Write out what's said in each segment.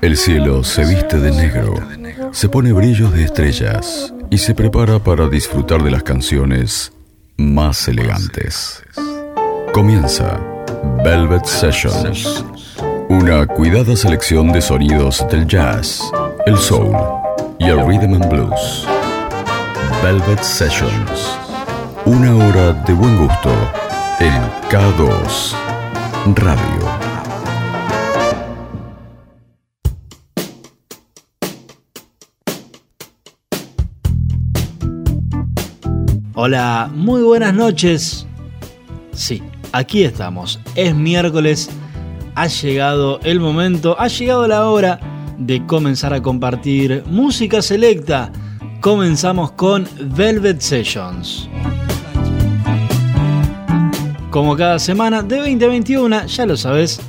El cielo se viste de negro, se pone brillos de estrellas y se prepara para disfrutar de las canciones más elegantes. Comienza Velvet Sessions, una cuidada selección de sonidos del jazz, el soul y el rhythm and blues. Velvet Sessions, una hora de buen gusto en K2 Radio. Hola, muy buenas noches. Sí, aquí estamos. Es miércoles. Ha llegado el momento, ha llegado la hora de comenzar a compartir música selecta. Comenzamos con Velvet Sessions. Como cada semana de 2021, ya lo sabes,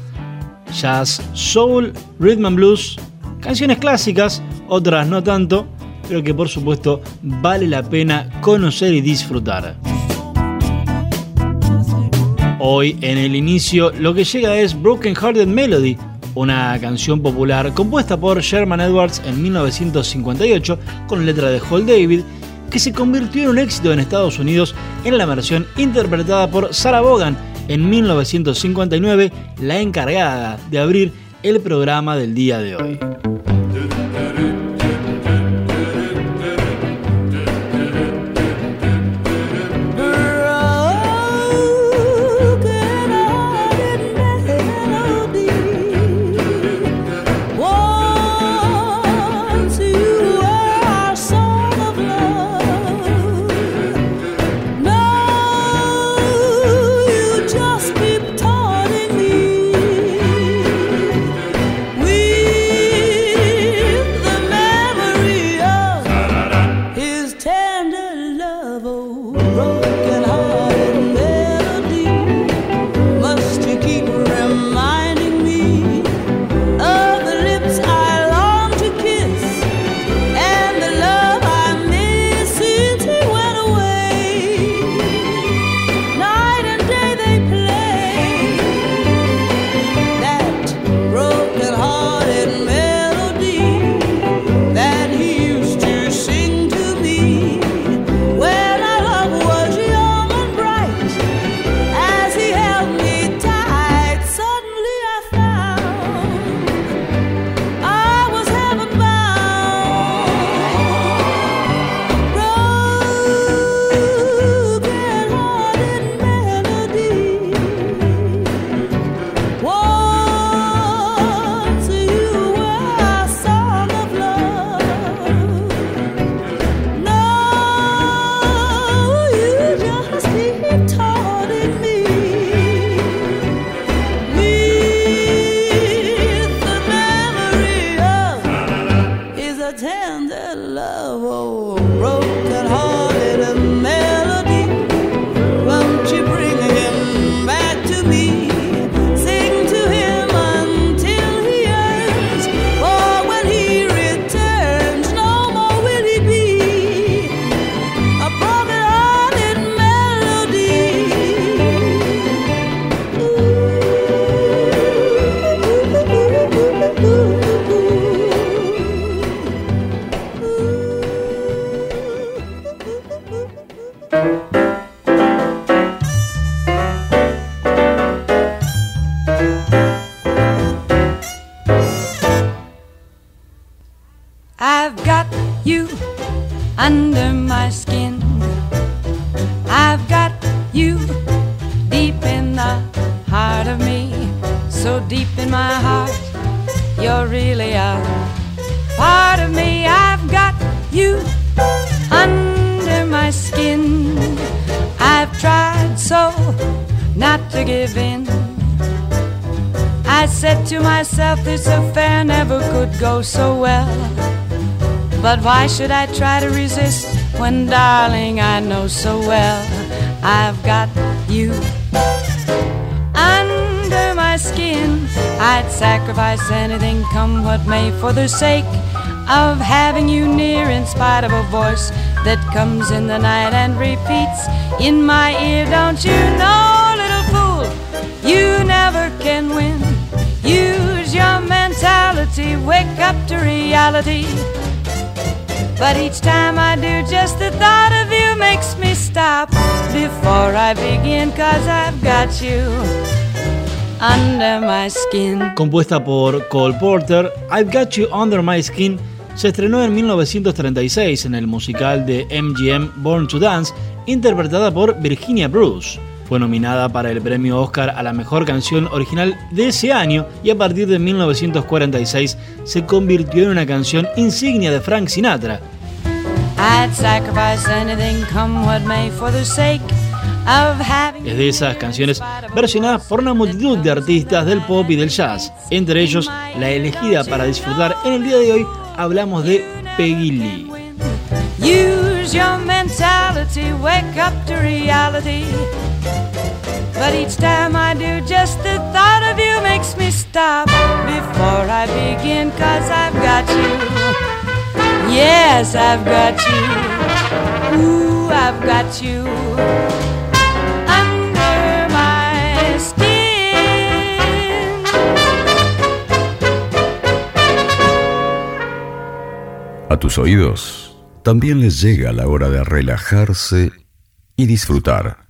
jazz, soul, rhythm and blues, canciones clásicas, otras no tanto, pero que por supuesto vale la pena conocer y disfrutar. Hoy en el inicio lo que llega es Broken Hearted Melody, una canción popular compuesta por Sherman Edwards en 1958 con letra de Hall David, que se convirtió en un éxito en Estados Unidos en la versión interpretada por Sarah Vaughan en 1959, la encargada de abrir el programa del día de hoy. But why should I try to resist when, darling, I know so well I've got you under my skin? I'd sacrifice anything, come what may, for the sake of having you near, in spite of a voice that comes in the night and repeats in my ear. Don't you know, little fool, you never can win. Use your mentality wake up to reality. But each time I do, just the thought of you makes me stop before I begin, cause I've got you. Under my skin. Compuesta por Cole Porter, I've Got You Under My Skin se estrenó en 1936 en el musical de MGM Born to Dance, interpretada por Virginia Bruce. Fue nominada para el premio Oscar a la mejor canción original de ese año y a partir de 1946 se convirtió en una canción insignia de Frank Sinatra. Es de esas canciones versionadas por una multitud de artistas del pop y del jazz, entre ellos la elegida para disfrutar en el día de hoy hablamos de Peggy Lee. Use your mentality, wake up to reality. But each time I do, just the thought of you makes me stop before I begin, cause I've got you. Yes, I've got you. Ooh, I've got you. Under my skin. A tus oídos también les llega la hora de relajarse y disfrutar.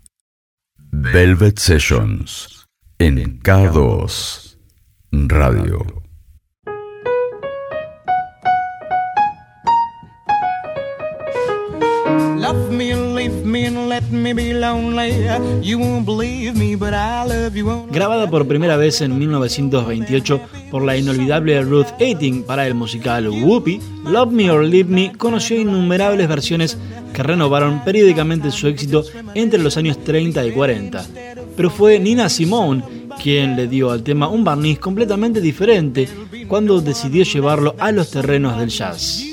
Velvet Sessions en K2 Radio. Grabada por primera vez en 1928 por la inolvidable Ruth Aiting para el musical Whoopi, Love Me or Leave Me conoció innumerables versiones que renovaron periódicamente su éxito entre los años 30 y 40. Pero fue Nina Simone quien le dio al tema un barniz completamente diferente cuando decidió llevarlo a los terrenos del jazz.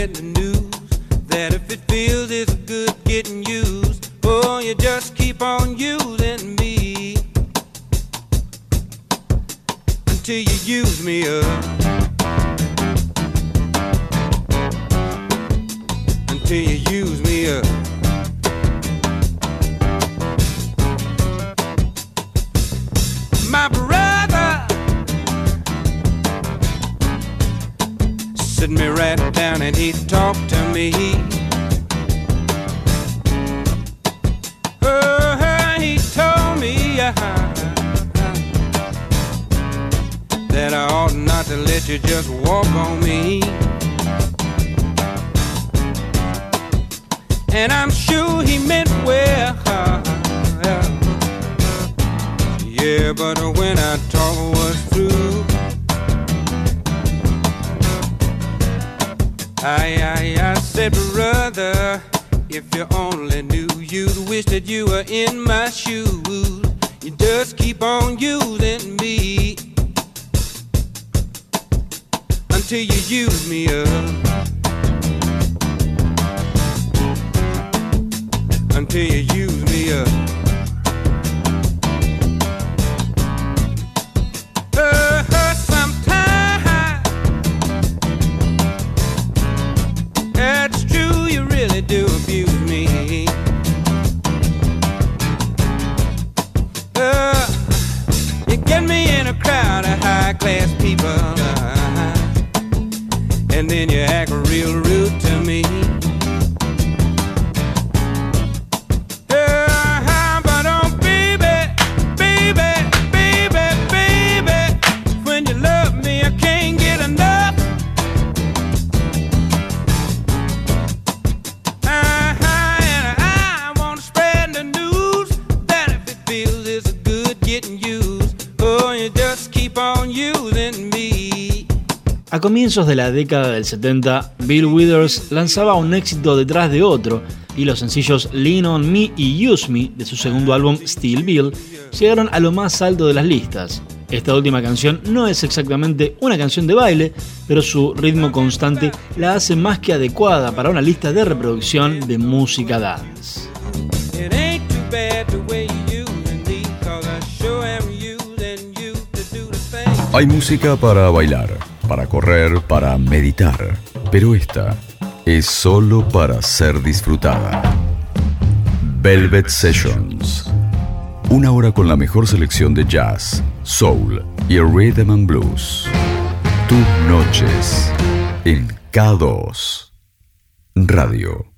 in the comienzos de la década del 70, Bill Withers lanzaba un éxito detrás de otro y los sencillos Lean on Me y Use Me de su segundo álbum Still Bill llegaron a lo más alto de las listas. Esta última canción no es exactamente una canción de baile, pero su ritmo constante la hace más que adecuada para una lista de reproducción de música dance. Hay música para bailar para correr, para meditar. Pero esta es solo para ser disfrutada. Velvet Sessions. Una hora con la mejor selección de jazz, soul y rhythm and blues. Tus noches en K2 Radio.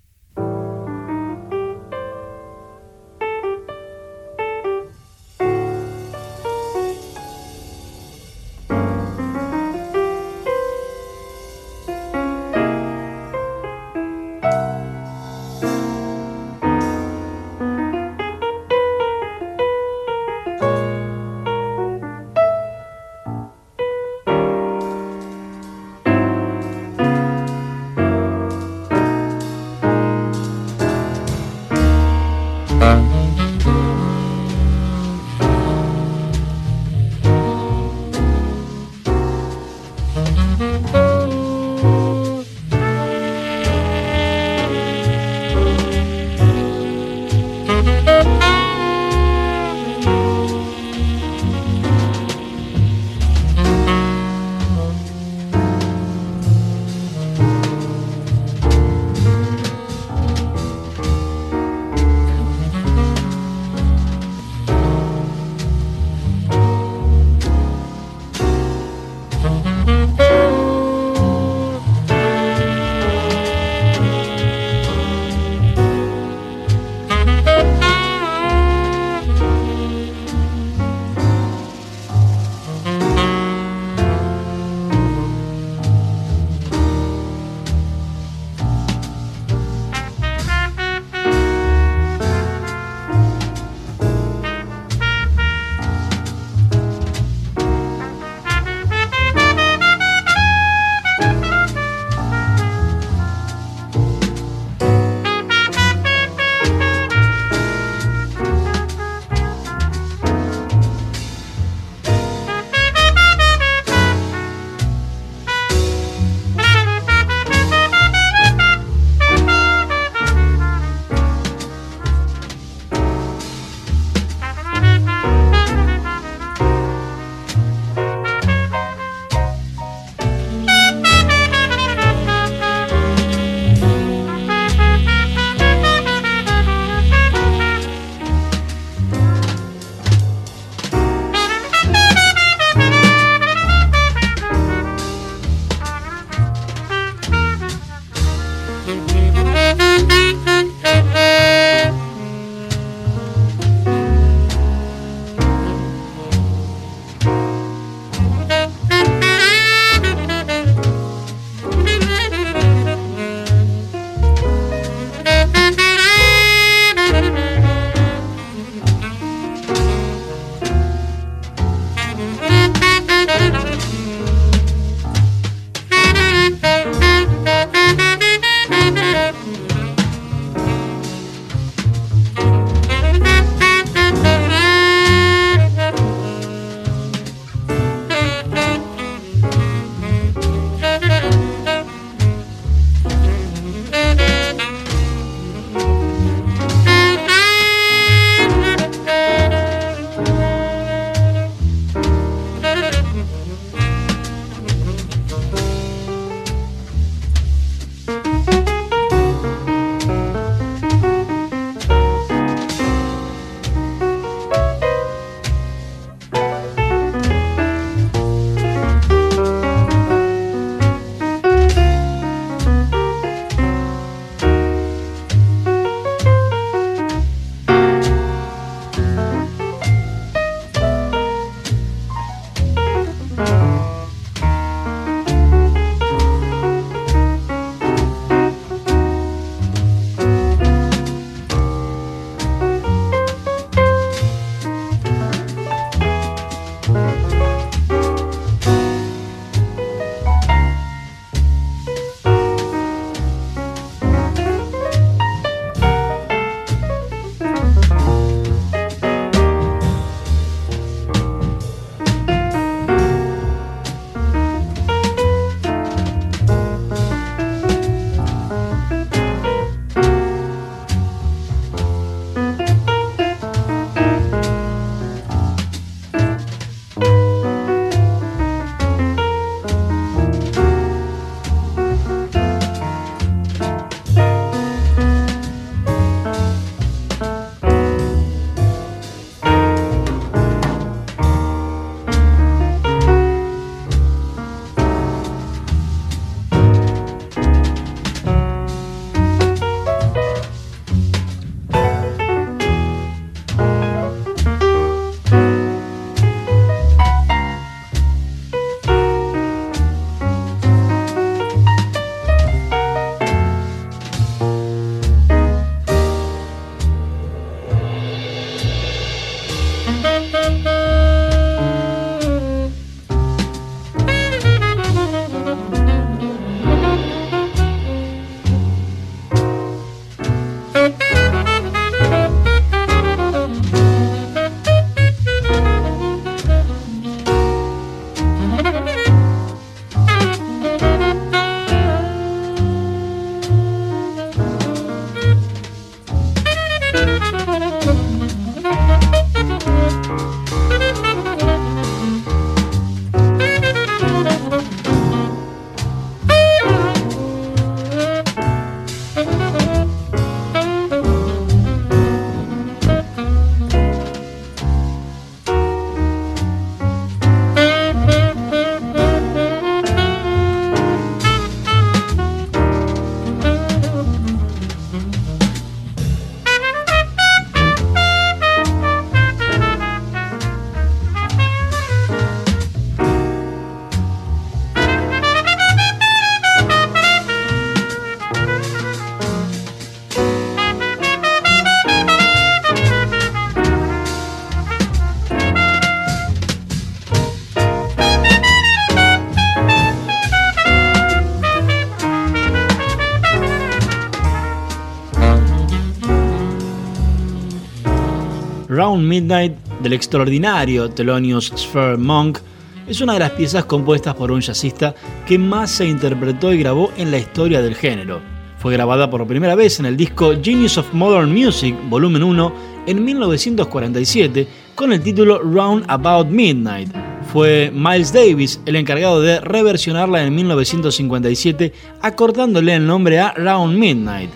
Round Midnight del extraordinario Thelonious Sphere Monk es una de las piezas compuestas por un jazzista que más se interpretó y grabó en la historia del género. Fue grabada por primera vez en el disco Genius of Modern Music, volumen 1, en 1947, con el título Round About Midnight. Fue Miles Davis el encargado de reversionarla en 1957, acortándole el nombre a Round Midnight.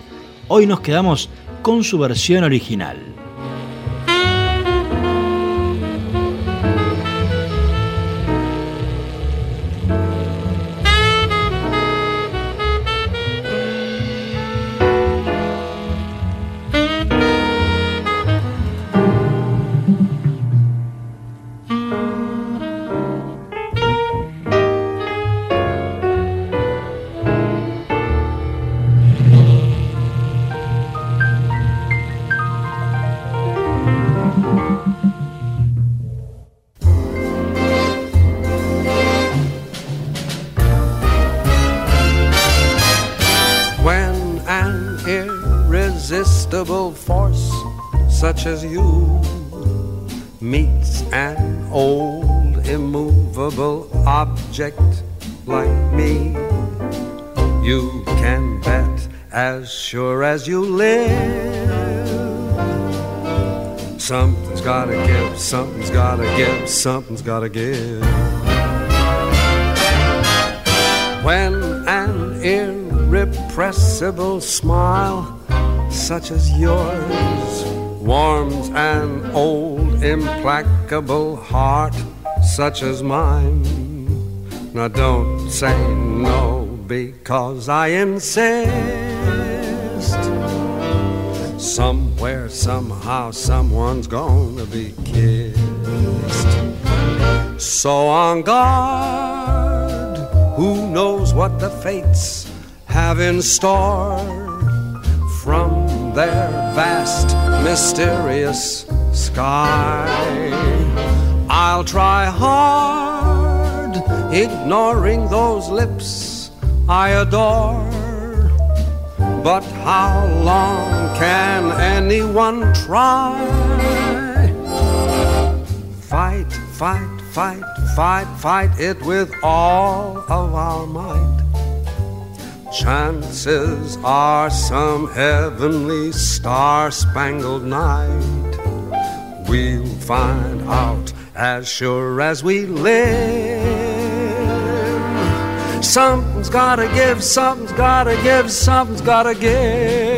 Hoy nos quedamos con su versión original. As you meets an old immovable object like me. You can bet as sure as you live. Something's gotta give, something's gotta give, something's gotta give. When an irrepressible smile such as yours warms an old, implacable heart such as mine. Now don't say no because I insist. Somewhere, somehow, someone's gonna be kissed. So on guard, who knows what the fates have in store from their vast mysterious sky. I'll try hard, ignoring those lips I adore. But how long can anyone try? Fight, fight, fight, fight, fight it with all of our might. Chances are some heavenly star spangled night we'll find out as sure as we live. Something's gotta give, something's gotta give, something's gotta give.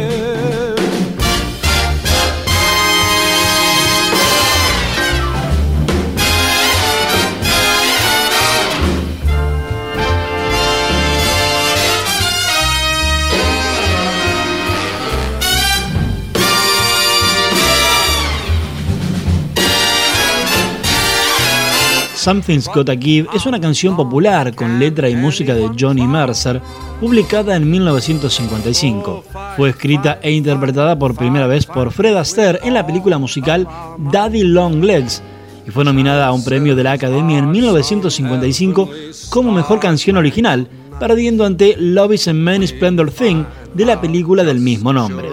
Something's Gotta Give es una canción popular con letra y música de Johnny Mercer, publicada en 1955. Fue escrita e interpretada por primera vez por Fred Astaire en la película musical Daddy Long Legs y fue nominada a un premio de la Academia en 1955 como mejor canción original, perdiendo ante Love is a Man Splendor Thing de la película del mismo nombre.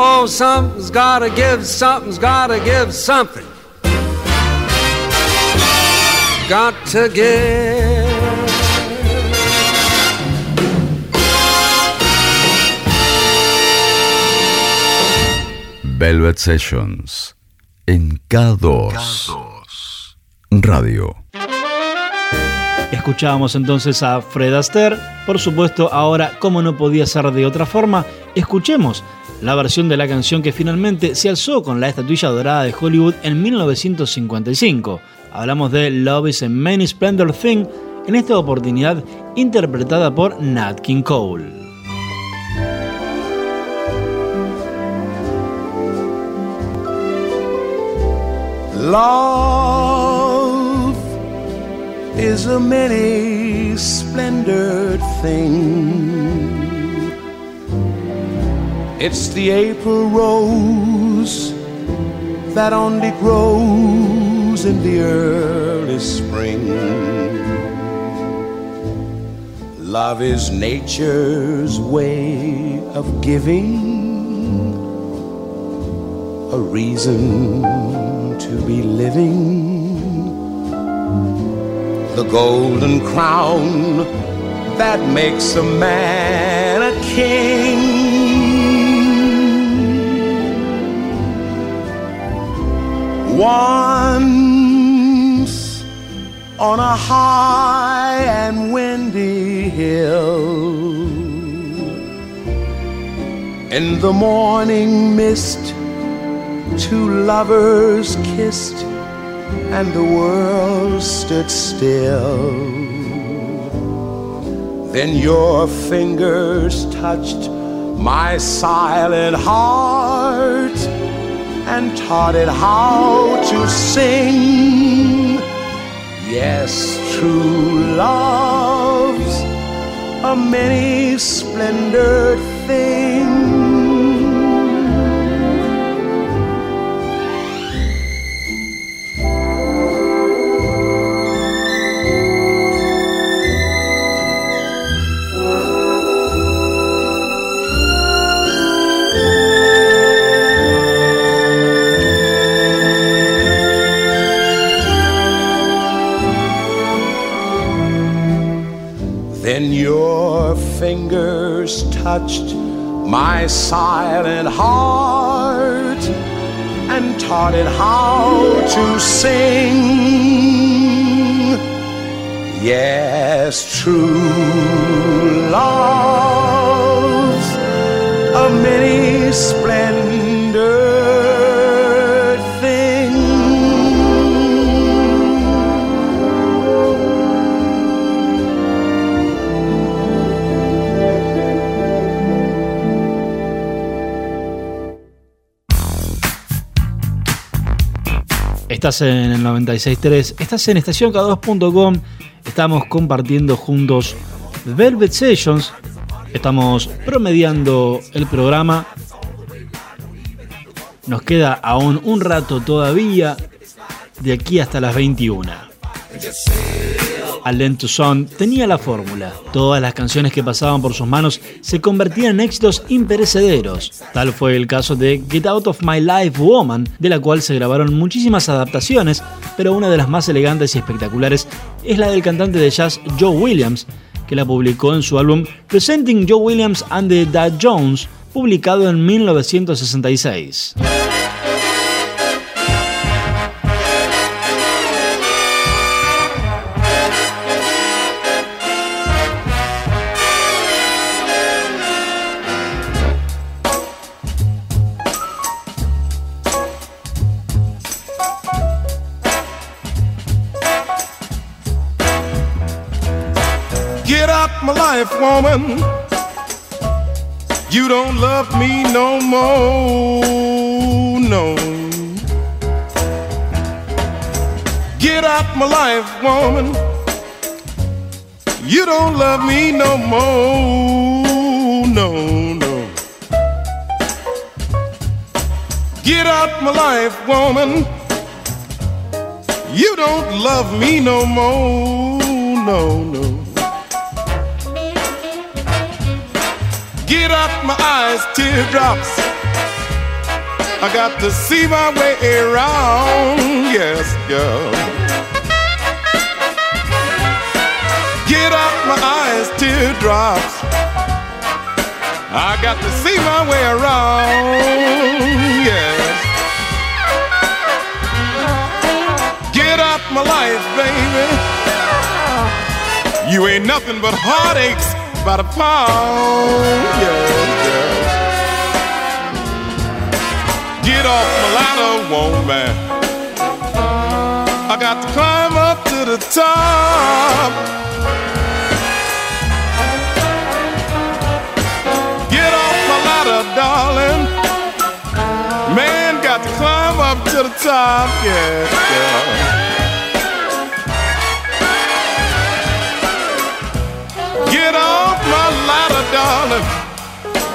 Oh, something's gotta give, something's gotta give something. Got to. Velvet Sessions en K2 Radio. Escuchábamos entonces a Fred Astaire. Por supuesto, ahora, como no podía ser de otra forma, escuchemos la versión de la canción que finalmente se alzó con la estatuilla dorada de Hollywood en 1955. Hablamos de Love is a Many Splendor Thing, en esta oportunidad interpretada por Nat King Cole. Love is a many splendored thing. It's the April rose that only grows in the early spring. Love is nature's way of giving a reason to be living. The golden crown that makes a man a king. Once on a high and windy hill, in the morning mist, two lovers kissed, and the world stood still. Then your fingers touched my silent heart and taught it how to sing. Yes, true love's a many splendored thing. Then your fingers touched my silent heart and taught it how to sing. Yes, true love's a many splendored Estás en el 96.3, estás en estacionk2.com, estamos compartiendo juntos Velvet Sessions, estamos promediando el programa, nos queda aún un rato todavía, de aquí hasta las 21. Alain Toussaint tenía la fórmula. Todas las canciones que pasaban por sus manos se convertían en éxitos imperecederos. Tal fue el caso de Get Out of My Life Woman, de la cual se grabaron muchísimas adaptaciones, pero una de las más elegantes y espectaculares es la del cantante de jazz Joe Williams, que la publicó en su álbum Presenting Joe Williams and the Dad Jones, publicado en 1966. Life, woman. You don't love me no more, no. Get out my life, woman. You don't love me no more, no, no. Get out my life, woman. You don't love me no more, no, no. Get out my eyes, teardrops. I got to see my way around, yes, girl. Get out my eyes, teardrops. I got to see my way around, yes. Get out my life, baby. You ain't nothing but heartaches by the pound, yeah, yeah. Get off my ladder, woman. I got to climb up to the top. Get off my ladder, darling. Man, got to climb up to the top, yeah, yeah. My darling.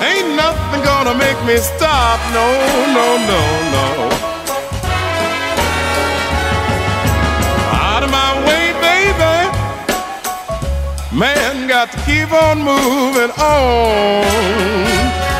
Ain't nothing gonna make me stop. No, no, no, no. Out of my way, baby. Man, got to keep on moving on.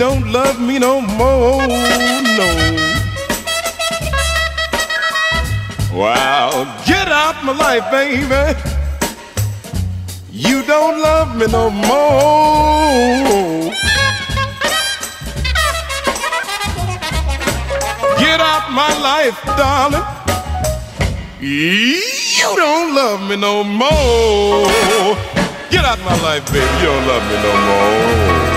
Don't love me no more, no. Well, get out my life, baby. You don't love me no more. Get out my life, darling. You don't love me no more. Get out my life, baby. You don't love me no more.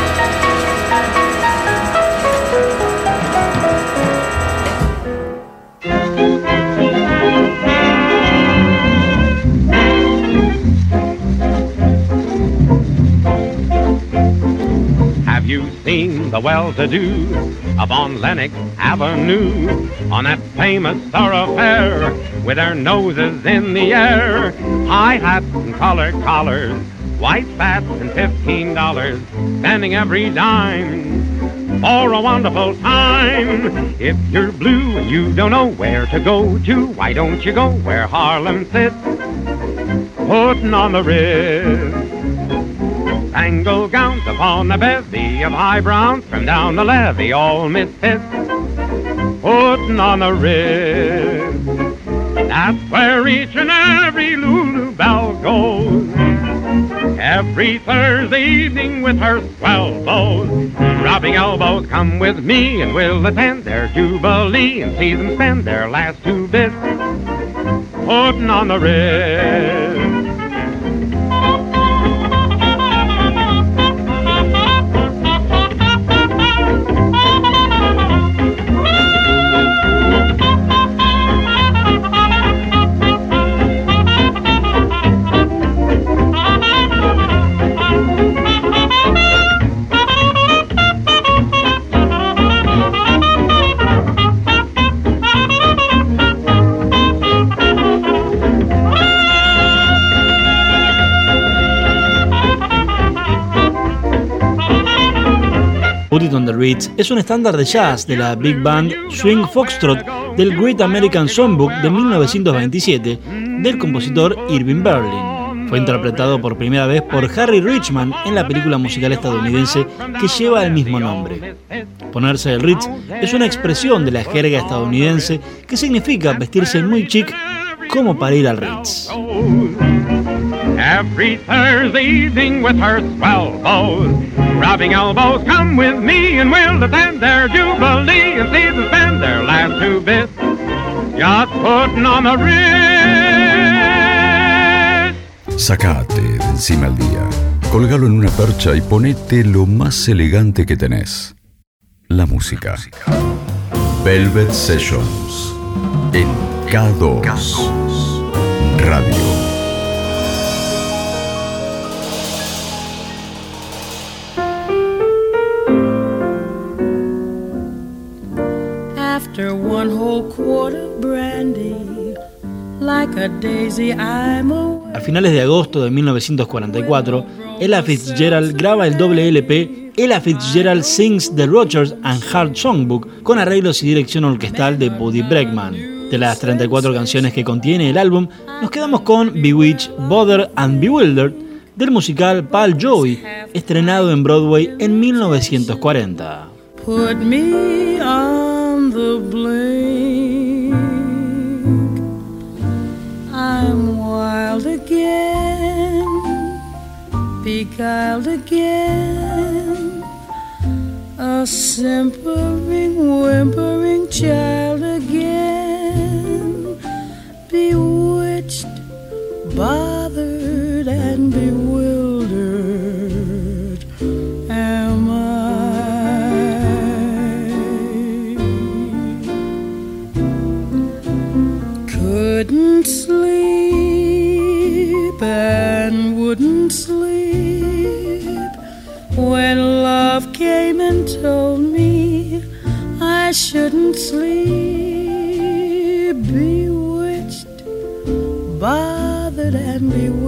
Have you seen the well-to-do up on Lenox Avenue on that famous thoroughfare with their noses in the air? High hats and colored collars, white spats and fifteen dollars, spending every dime for a wonderful time. If you're blue and you don't know where to go to, why don't you go where Harlem sits, putting on the Ritz? Spangled gowns upon a bevy of high browns from down the levee, all misfits, putting on the Ritz. That's where each and every Lulu Belle goes. Every Thursday evening with her swell bows. Rubbing elbows, come with me and we'll attend their jubilee and see them spend their last two bits, putting on the Ritz. Put It on the Ritz es un estándar de jazz de la big band Swing Foxtrot del Great American Songbook de 1927 del compositor Irving Berlin. Fue interpretado por primera vez por Harry Richman en la película musical estadounidense que lleva el mismo nombre. Ponerse el Ritz es una expresión de la jerga estadounidense que significa vestirse muy chic como para ir al Ritz. Every Thursday evening with her swell bows. Rubbing elbows, come with me and we'll attend their jubilee and see them spend their last two bits. Just putting on the wrist. Sacate de encima el día, colgalo en una percha y ponete lo más elegante que tenés. La música. Velvet Sessions en K2 Radio. After one whole brandy, like a daisy I'm. A finales de agosto de 1944, Ella Fitzgerald graba el doble LP Ella Fitzgerald Sings the Rogers and Hart Songbook con arreglos y dirección orquestal de Buddy Bregman. De las 34 canciones que contiene el álbum, nos quedamos con Bewitched, Bother and Bewildered del musical Pal Joey, estrenado en Broadway en 1940. Put me on the blink. I'm wild again, beguiled again. A simpering, whimpering child bothered,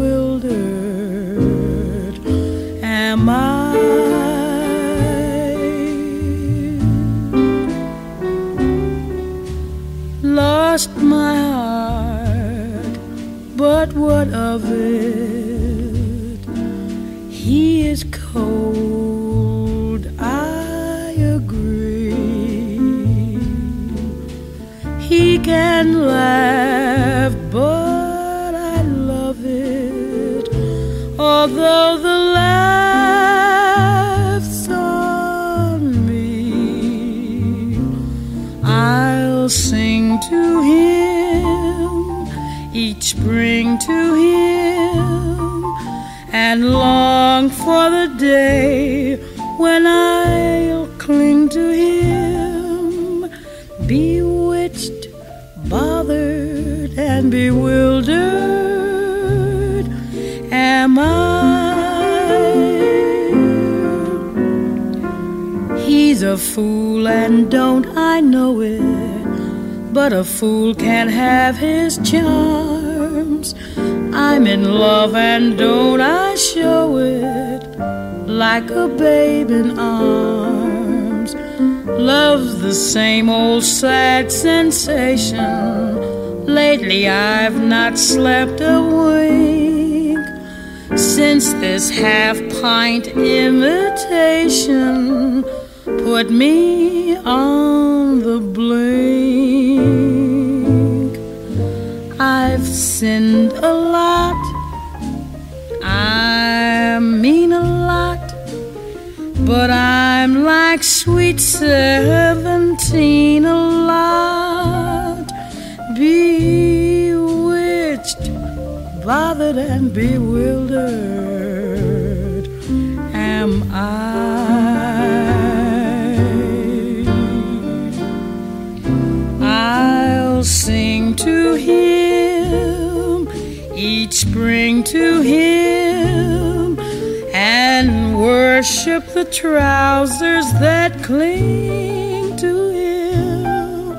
bothered, and bewildered. Am I? He's a fool, and don't I know it? But a fool can't have his charms. I'm in love, and don't I show it like a babe in arms? Love's the same old sad sensation. Lately, I've not slept a wink since this half pint imitation put me on the blink. I've sinned a lot, I mean a lot, but I'm like sweet seventeen a lot, bewitched, bothered, and bewildered. Am I? I'll sing to him each spring to him worship the trousers that cling to him.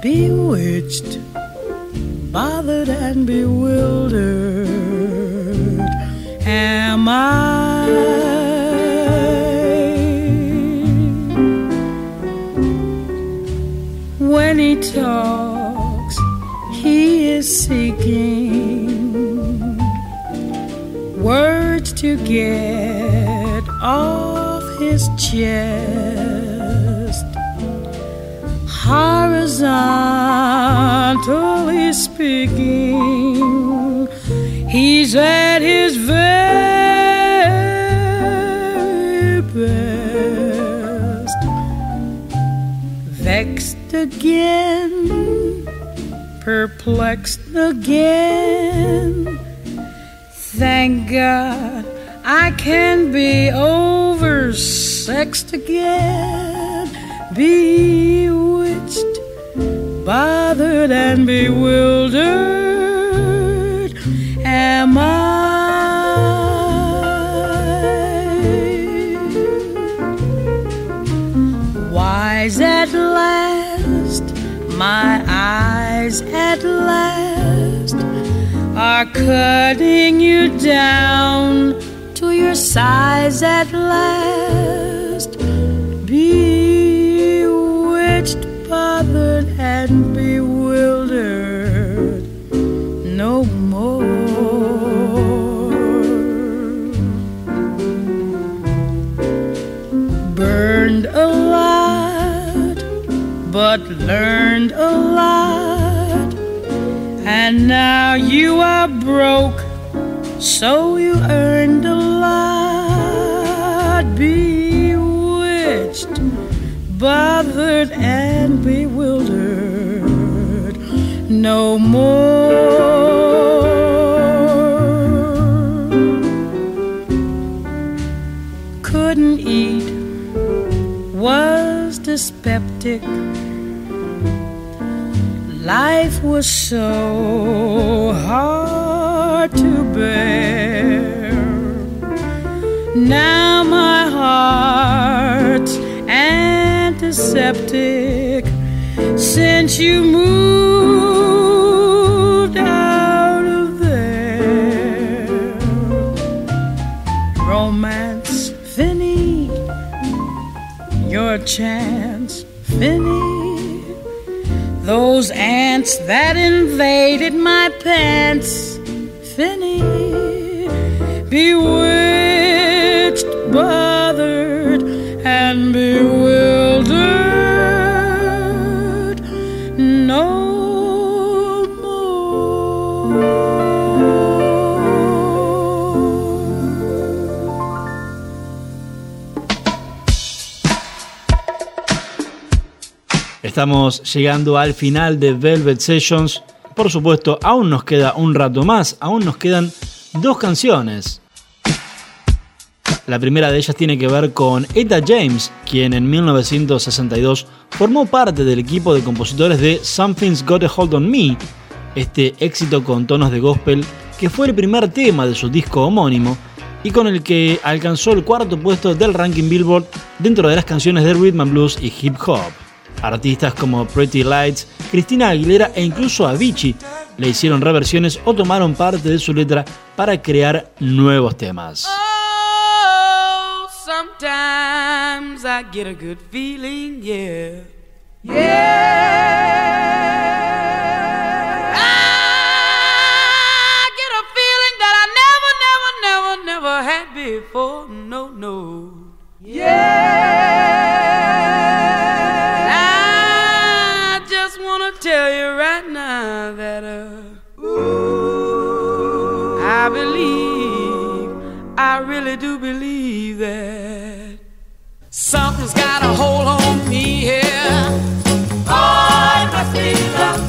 Bewitched, bothered, and bewildered. Am I? When he talks, he is seeking words to his chest. Horizontally speaking, he's at his very best. Vexed again, perplexed again. Thank God I can be oversexed again, bewitched, bothered, and bewildered. Am I? Wise at last, my eyes at last are cutting you down to your size at last. Now you are broke, so you earned was so hard to bear. Now my heart's antiseptic since you moved out of there. Romance, Finny, your chance, that invaded my pants. Estamos llegando al final de Velvet Sessions. Por supuesto, aún nos queda un rato más, aún nos quedan dos canciones. La primera de ellas tiene que ver con Etta James, quien en 1962 formó parte del equipo de compositores de Something's Got a Hold on Me, este éxito con tonos de gospel que fue el primer tema de su disco homónimo y con el que alcanzó el cuarto puesto del ranking Billboard dentro de las canciones de rhythm and blues y hip hop. Artistas como Pretty Lights, Cristina Aguilera e incluso Avicii le hicieron reversiones o tomaron parte de su letra para crear nuevos temas. Oh, I get a feeling, yeah. Yeah. That I never, never, never, never had before. No, no. I really do believe that something's got a hold on me here. Oh, it must be love.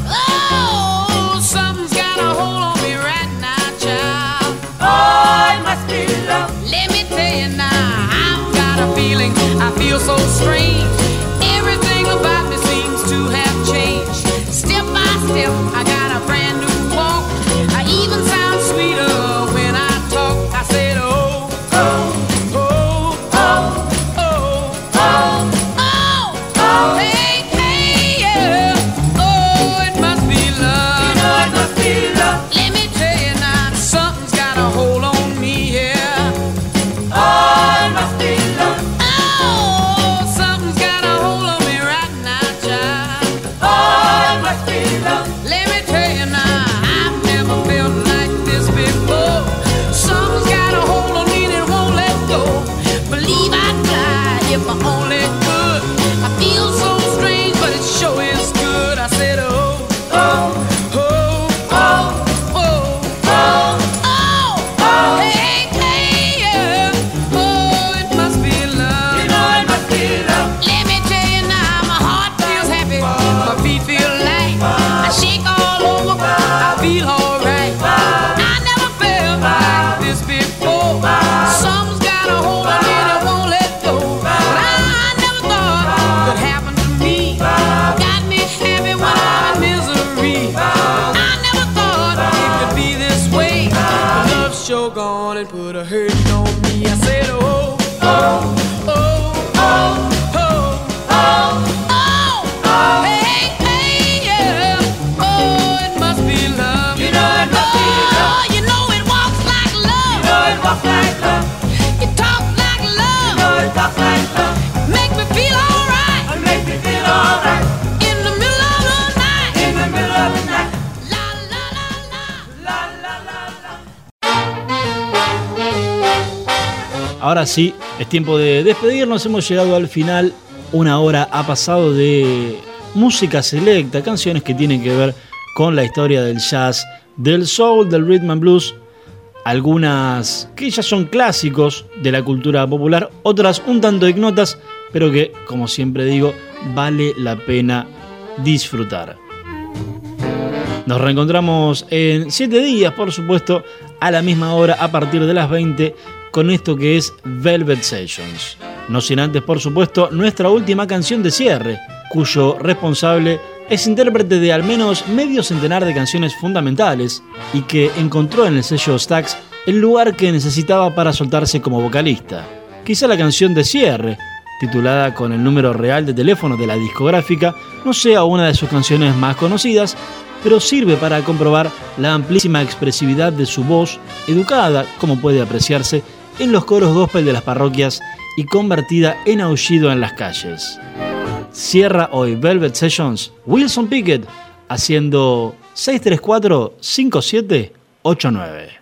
Es tiempo de despedirnos. Hemos llegado al final. Una hora ha pasado de música selecta, canciones que tienen que ver con la historia del jazz, del soul, del rhythm and blues. Algunas que ya son clásicos de la cultura popular, otras un tanto ignotas, pero que, como siempre digo, vale la pena disfrutar. Nos reencontramos en 7 días, por supuesto, a la misma hora, a partir de las 20, con esto que es Velvet Sessions. No sin antes, por supuesto, nuestra última canción de cierre, cuyo responsable es intérprete de al menos medio centenar de canciones fundamentales y que encontró en el sello Stax el lugar que necesitaba para soltarse como vocalista. Quizá la canción de cierre, titulada con el número real de teléfono de la discográfica, no sea una de sus canciones más conocidas, pero sirve para comprobar la amplísima expresividad de su voz, educada, como puede apreciarse, en los coros gospel de las parroquias y convertida en aullido en las calles. Cierra hoy Velvet Sessions Wilson Pickett haciendo 634 5789.